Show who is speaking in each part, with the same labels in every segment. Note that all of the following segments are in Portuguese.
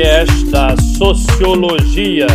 Speaker 1: podcast da Sociologia.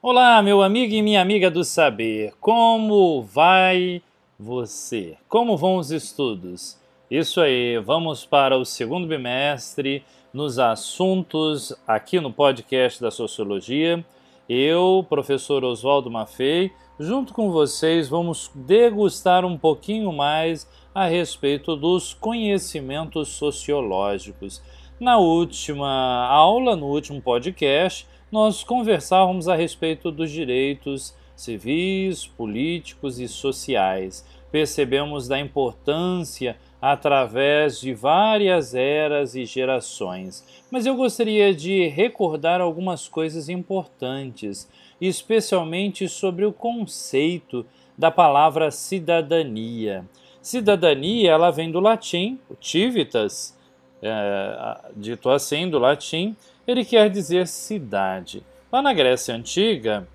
Speaker 1: Olá, meu amigo e minha amiga do saber. Como vai você? Como vão os estudos? Isso aí, vamos para o segundo bimestre nos assuntos aqui no podcast da Sociologia. Eu, professor Oswaldo Maffei, junto com vocês vamos degustar um pouquinho mais a respeito dos conhecimentos sociológicos. Na última aula, no último podcast, nós conversávamos a respeito dos direitos civis, políticos e sociais. Percebemos da importância através de várias eras e gerações. Mas eu gostaria de recordar algumas coisas importantes, especialmente sobre o conceito da palavra cidadania. Cidadania ela vem do latim, o civitas, é, dito assim do latim, ele quer dizer cidade. Lá na Grécia Antiga,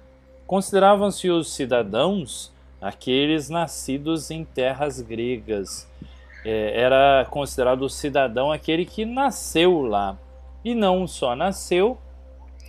Speaker 1: consideravam-se os cidadãos aqueles nascidos em terras gregas. É, era considerado cidadão aquele que nasceu lá. E não só nasceu,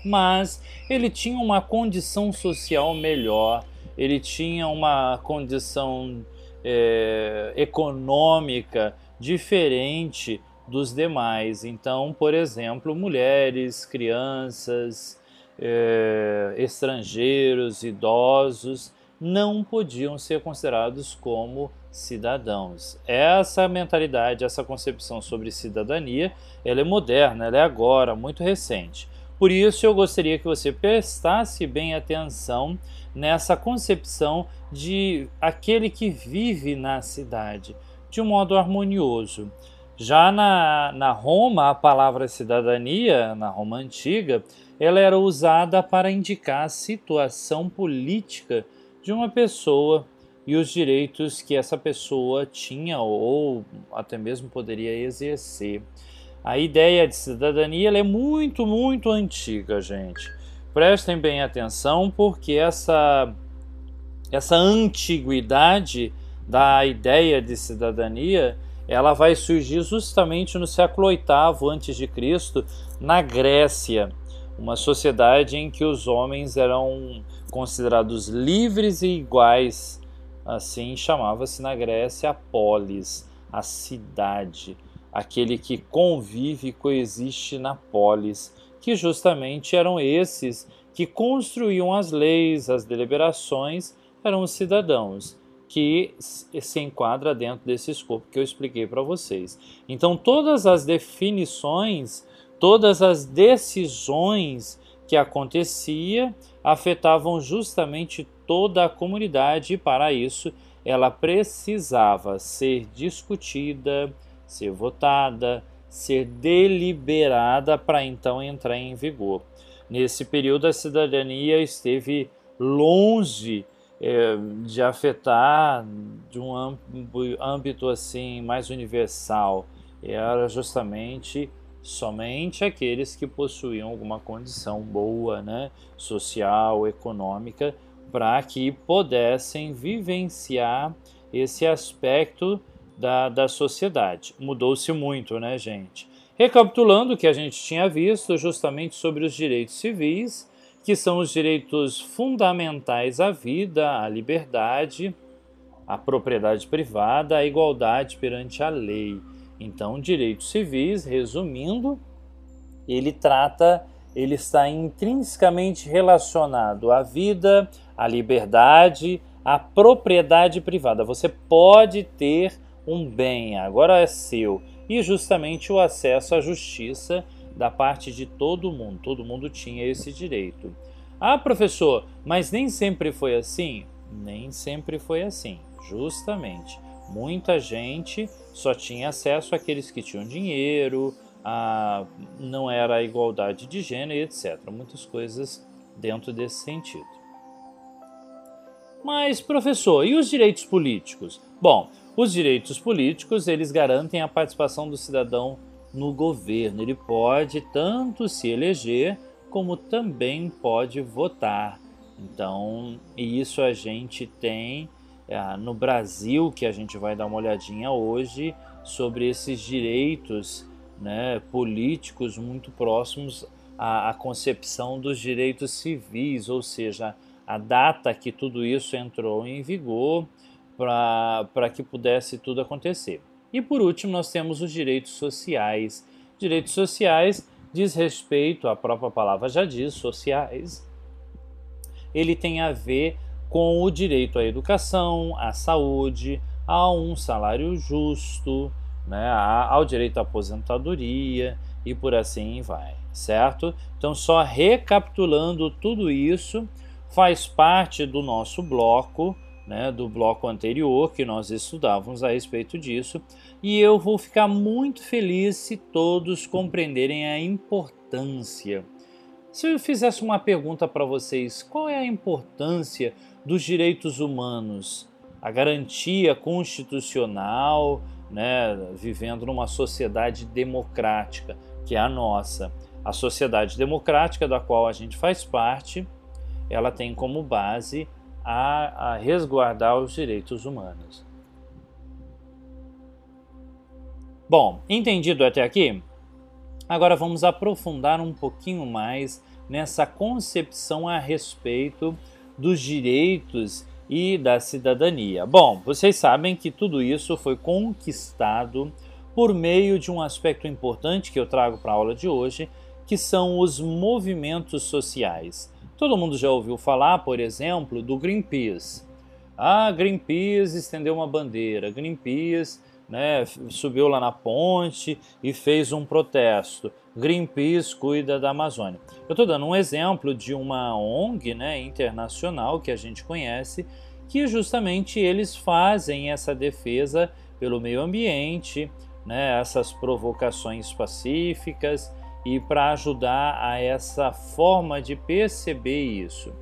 Speaker 1: mas ele tinha uma condição social melhor, ele tinha uma condição é, econômica diferente dos demais. Então, por exemplo, mulheres, crianças, é, estrangeiros, idosos não podiam ser considerados como cidadãos. Essa mentalidade, essa concepção sobre cidadania, ela é moderna, ela é agora, muito recente. Por isso eu gostaria que você prestasse bem atenção nessa concepção de aquele que vive na cidade, de um modo harmonioso. Já na, na Roma, a palavra cidadania, na Roma antiga, ela era usada para indicar a situação política de uma pessoa e os direitos que essa pessoa tinha ou até mesmo poderia exercer. A ideia de cidadania é muito, muito antiga, gente. Prestem bem atenção porque essa, essa antiguidade da ideia de cidadania ela vai surgir justamente no século VIII a.C., na Grécia, uma sociedade em que os homens eram considerados livres e iguais. Assim chamava-se na Grécia a polis, a cidade, aquele que convive e coexiste na polis que justamente eram esses que construíam as leis, as deliberações, eram os cidadãos, que se enquadra dentro desse escopo que eu expliquei para vocês. Então, todas as definições, todas as decisões que acontecia afetavam justamente toda a comunidade e para isso ela precisava ser discutida, ser votada, ser deliberada para então entrar em vigor. Nesse período, a cidadania esteve longe é, de afetar de um âmbito assim mais universal. Era justamente somente aqueles que possuíam alguma condição boa, né, social, econômica, para que pudessem vivenciar esse aspecto da, da sociedade. Mudou-se muito, né, gente? Recapitulando o que a gente tinha visto justamente sobre os direitos civis, que são os direitos fundamentais à vida, à liberdade, à propriedade privada, à igualdade perante a lei. Então, direitos civis, resumindo, ele trata, ele está intrinsecamente relacionado à vida, à liberdade, à propriedade privada. Você pode ter um bem, agora é seu, e justamente o acesso à justiça da parte de todo mundo. Todo mundo tinha esse direito. Ah, professor, mas nem sempre foi assim? Nem sempre foi assim, justamente. Muita gente só tinha acesso àqueles que tinham dinheiro, a, não era a igualdade de gênero, etc. Muitas coisas dentro desse sentido. Mas, professor, e os direitos políticos? Bom, os direitos políticos, eles garantem a participação do cidadão no governo. Ele pode tanto se eleger como também pode votar. Então, isso a gente tem é, no Brasil, que a gente vai dar uma olhadinha hoje sobre esses direitos né, políticos muito próximos à, à concepção dos direitos civis, ou seja, a data que tudo isso entrou em vigor para que pudesse tudo acontecer. E por último, nós temos os direitos sociais. Direitos sociais diz respeito, a própria palavra já diz, sociais. Ele tem a ver com o direito à educação, à saúde, a um salário justo, né, ao direito à aposentadoria e por assim vai, certo? Então, só recapitulando tudo isso, faz parte do nosso bloco, né, do bloco anterior que nós estudávamos a respeito disso, e eu vou ficar muito feliz se todos compreenderem a importância. Se eu fizesse uma pergunta para vocês, qual é a importância dos direitos humanos? A garantia constitucional, né, vivendo numa sociedade democrática, que é a nossa. A sociedade democrática da qual a gente faz parte, ela tem como base a, a resguardar os direitos humanos. Bom, entendido até aqui? Agora vamos aprofundar um pouquinho mais nessa concepção a respeito dos direitos e da cidadania. Bom, vocês sabem que tudo isso foi conquistado por meio de um aspecto importante que eu trago para a aula de hoje, que são os movimentos sociais. Todo mundo já ouviu falar, por exemplo, do Greenpeace. Ah, Greenpeace estendeu uma bandeira, Greenpeace né, subiu lá na ponte e fez um protesto. Greenpeace cuida da Amazônia. Eu estou dando um exemplo de uma ONG né, internacional que a gente conhece, que justamente eles fazem essa defesa pelo meio ambiente, né, essas provocações pacíficas e para ajudar a essa forma de perceber isso.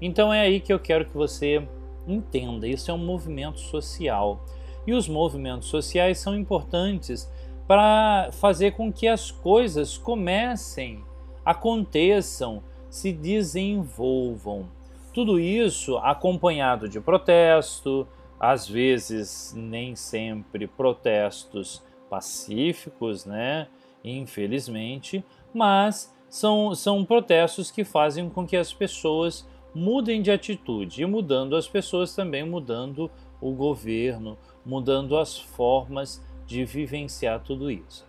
Speaker 1: Então é aí que eu quero que você entenda: isso é um movimento social. E os movimentos sociais são importantes para fazer com que as coisas comecem, aconteçam, se desenvolvam. Tudo isso acompanhado de protesto, às vezes nem sempre protestos pacíficos, né? Infelizmente, mas são, são protestos que fazem com que as pessoas mudem de atitude e mudando as pessoas também mudando o governo, mudando as formas de vivenciar tudo isso.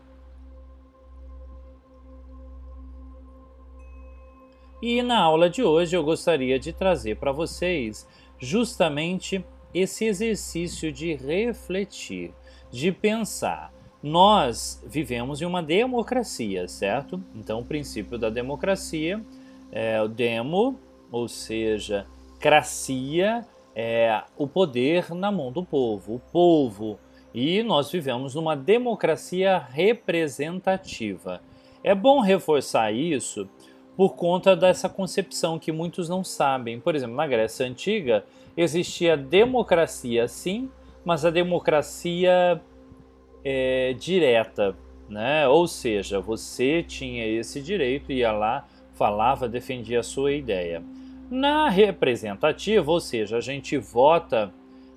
Speaker 1: E na aula de hoje eu gostaria de trazer para vocês justamente esse exercício de refletir, de pensar nós vivemos em uma democracia, certo? Então, o princípio da democracia é o demo, ou seja, cracia é o poder na mão do povo, o povo. E nós vivemos numa democracia representativa. É bom reforçar isso por conta dessa concepção que muitos não sabem. Por exemplo, na Grécia Antiga existia democracia sim, mas a democracia é, direta, né? Ou seja, você tinha esse direito, ia lá, falava, defendia a sua ideia. Na representativa, ou seja, a gente vota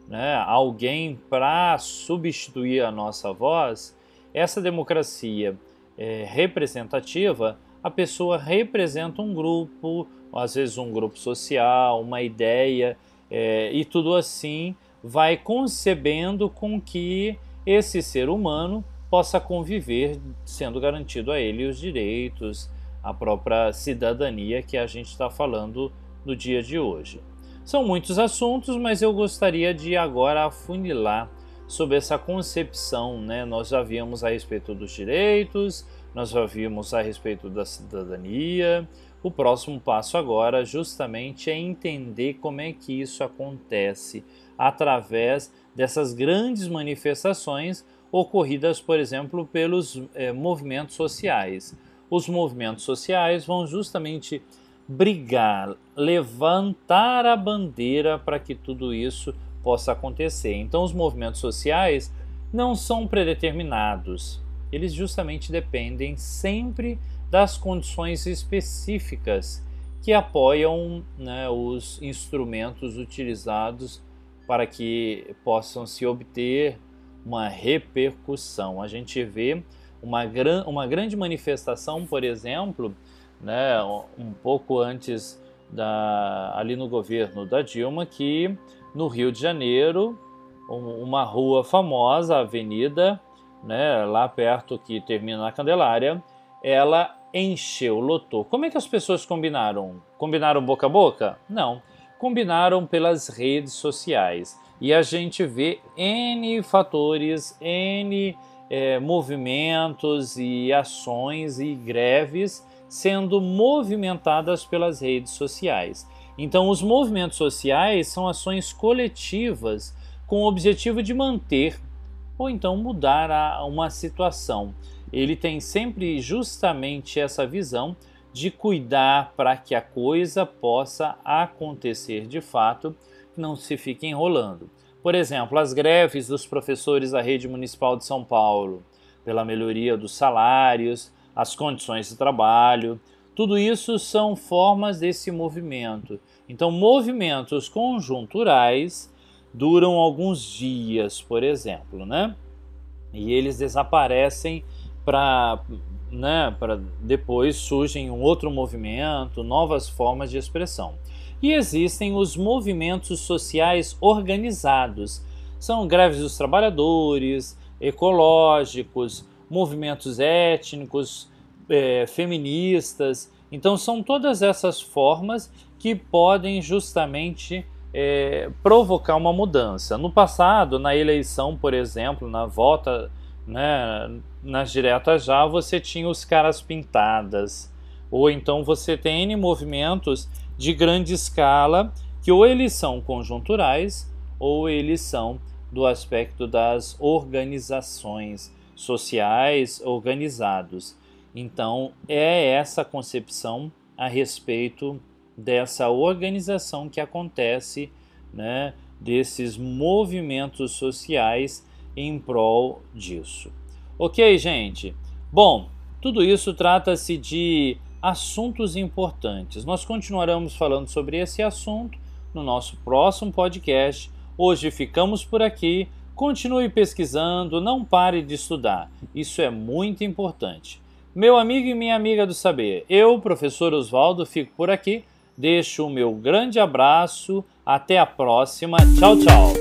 Speaker 1: né, alguém para substituir a nossa voz, essa democracia é, representativa, a pessoa representa um grupo, às vezes um grupo social, uma ideia, é, e tudo assim vai concebendo com que esse ser humano possa conviver, sendo garantido a ele os direitos, a própria cidadania que a gente está falando no dia de hoje. São muitos assuntos, mas eu gostaria de agora afunilar sobre essa concepção. Né? Nós já vimos a respeito dos direitos, nós já vimos a respeito da cidadania. O próximo passo agora, justamente, é entender como é que isso acontece através dessas grandes manifestações ocorridas, por exemplo, pelos eh, movimentos sociais. Os movimentos sociais vão justamente brigar, levantar a bandeira para que tudo isso possa acontecer. Então, os movimentos sociais não são predeterminados, eles justamente dependem sempre das condições específicas que apoiam né, os instrumentos utilizados para que possam se obter uma repercussão. A gente vê uma, gran, uma grande manifestação, por exemplo, né, um pouco antes da, ali no governo da Dilma, que no Rio de Janeiro, uma rua famosa, a Avenida, né, lá perto que termina na Candelária, ela encheu, lotou. Como é que as pessoas combinaram? Combinaram boca a boca? Não. Combinaram pelas redes sociais. E a gente vê N fatores, N é, movimentos e ações e greves sendo movimentadas pelas redes sociais. Então, os movimentos sociais são ações coletivas com o objetivo de manter ou então mudar a, uma situação. Ele tem sempre justamente essa visão de cuidar para que a coisa possa acontecer de fato, não se fique enrolando. Por exemplo, as greves dos professores da rede municipal de São Paulo, pela melhoria dos salários, as condições de trabalho, tudo isso são formas desse movimento. Então, movimentos conjunturais duram alguns dias, por exemplo, né? E eles desaparecem para né, para depois surgem um outro movimento, novas formas de expressão. E existem os movimentos sociais organizados. São greves dos trabalhadores, ecológicos, movimentos étnicos, é, feministas. Então, são todas essas formas que podem justamente é, provocar uma mudança. No passado, na eleição, por exemplo, na volta, né, nas diretas já, você tinha os caras pintadas, ou então você tem N movimentos de grande escala que ou eles são conjunturais ou eles são do aspecto das organizações sociais organizados. Então, é essa concepção a respeito dessa organização que acontece, né, desses movimentos sociais em prol disso. Ok, gente? Bom, tudo isso trata-se de assuntos importantes. Nós continuaremos falando sobre esse assunto no nosso próximo podcast. Hoje ficamos por aqui. Continue pesquisando, não pare de estudar. Isso é muito importante. Meu amigo e minha amiga do saber, eu, professor Oswaldo, fico por aqui. Deixo o meu grande abraço. Até a próxima. Tchau, tchau.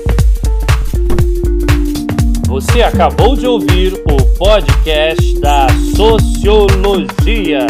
Speaker 1: Você acabou de ouvir o podcast da Sociologia.